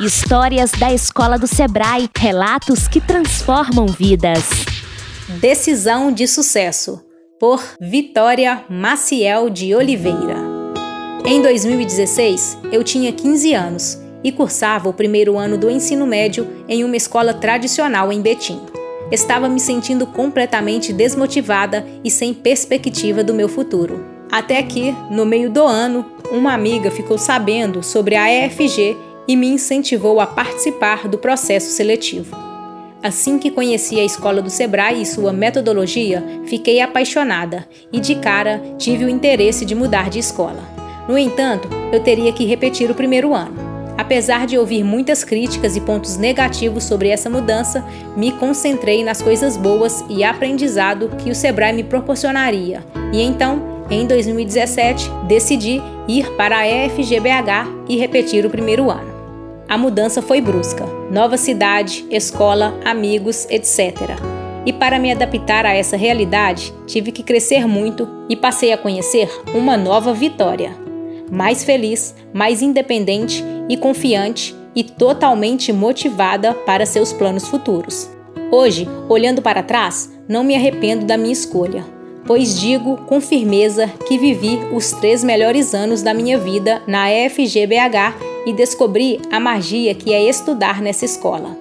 Histórias da Escola do Sebrae, relatos que transformam vidas. Decisão de sucesso, por Vitória Maciel de Oliveira. Em 2016, eu tinha 15 anos e cursava o primeiro ano do ensino médio em uma escola tradicional em Betim. Estava me sentindo completamente desmotivada e sem perspectiva do meu futuro. Até que, no meio do ano, uma amiga ficou sabendo sobre a EFG e me incentivou a participar do processo seletivo. Assim que conheci a escola do Sebrae e sua metodologia, fiquei apaixonada e de cara tive o interesse de mudar de escola. No entanto, eu teria que repetir o primeiro ano. Apesar de ouvir muitas críticas e pontos negativos sobre essa mudança, me concentrei nas coisas boas e aprendizado que o Sebrae me proporcionaria. E então, em 2017, decidi ir para a EFGBH e repetir o primeiro ano. A mudança foi brusca: nova cidade, escola, amigos, etc. E para me adaptar a essa realidade, tive que crescer muito e passei a conhecer uma nova Vitória mais feliz, mais independente e confiante e totalmente motivada para seus planos futuros. Hoje, olhando para trás, não me arrependo da minha escolha, pois digo com firmeza que vivi os três melhores anos da minha vida na EFGBH e descobri a magia que é estudar nessa escola.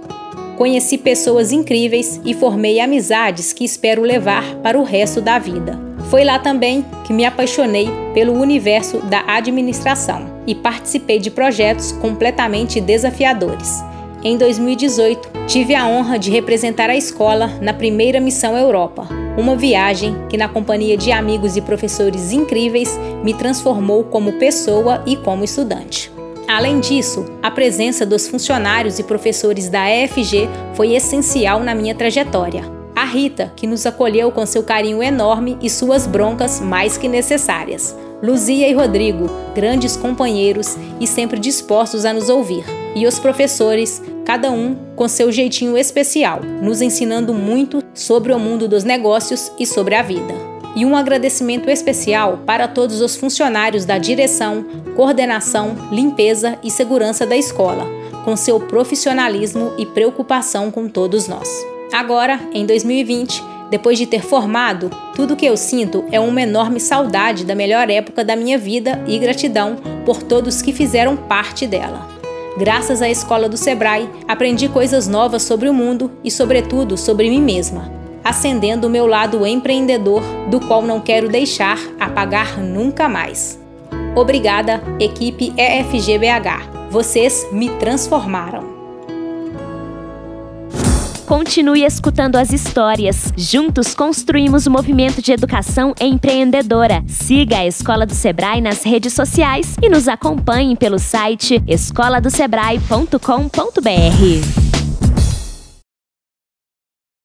Conheci pessoas incríveis e formei amizades que espero levar para o resto da vida. Foi lá também que me apaixonei pelo universo da administração e participei de projetos completamente desafiadores. Em 2018, tive a honra de representar a escola na primeira Missão Europa, uma viagem que, na companhia de amigos e professores incríveis, me transformou como pessoa e como estudante. Além disso, a presença dos funcionários e professores da EFG foi essencial na minha trajetória a Rita, que nos acolheu com seu carinho enorme e suas broncas mais que necessárias. Luzia e Rodrigo, grandes companheiros e sempre dispostos a nos ouvir. E os professores, cada um com seu jeitinho especial, nos ensinando muito sobre o mundo dos negócios e sobre a vida. E um agradecimento especial para todos os funcionários da direção, coordenação, limpeza e segurança da escola, com seu profissionalismo e preocupação com todos nós. Agora, em 2020, depois de ter formado, tudo que eu sinto é uma enorme saudade da melhor época da minha vida e gratidão por todos que fizeram parte dela. Graças à escola do Sebrae, aprendi coisas novas sobre o mundo e, sobretudo, sobre mim mesma, acendendo o meu lado empreendedor, do qual não quero deixar apagar nunca mais. Obrigada, equipe EFGBH. Vocês me transformaram. Continue escutando as histórias. Juntos construímos o movimento de educação empreendedora. Siga a Escola do Sebrae nas redes sociais e nos acompanhe pelo site escoladosebrae.com.br.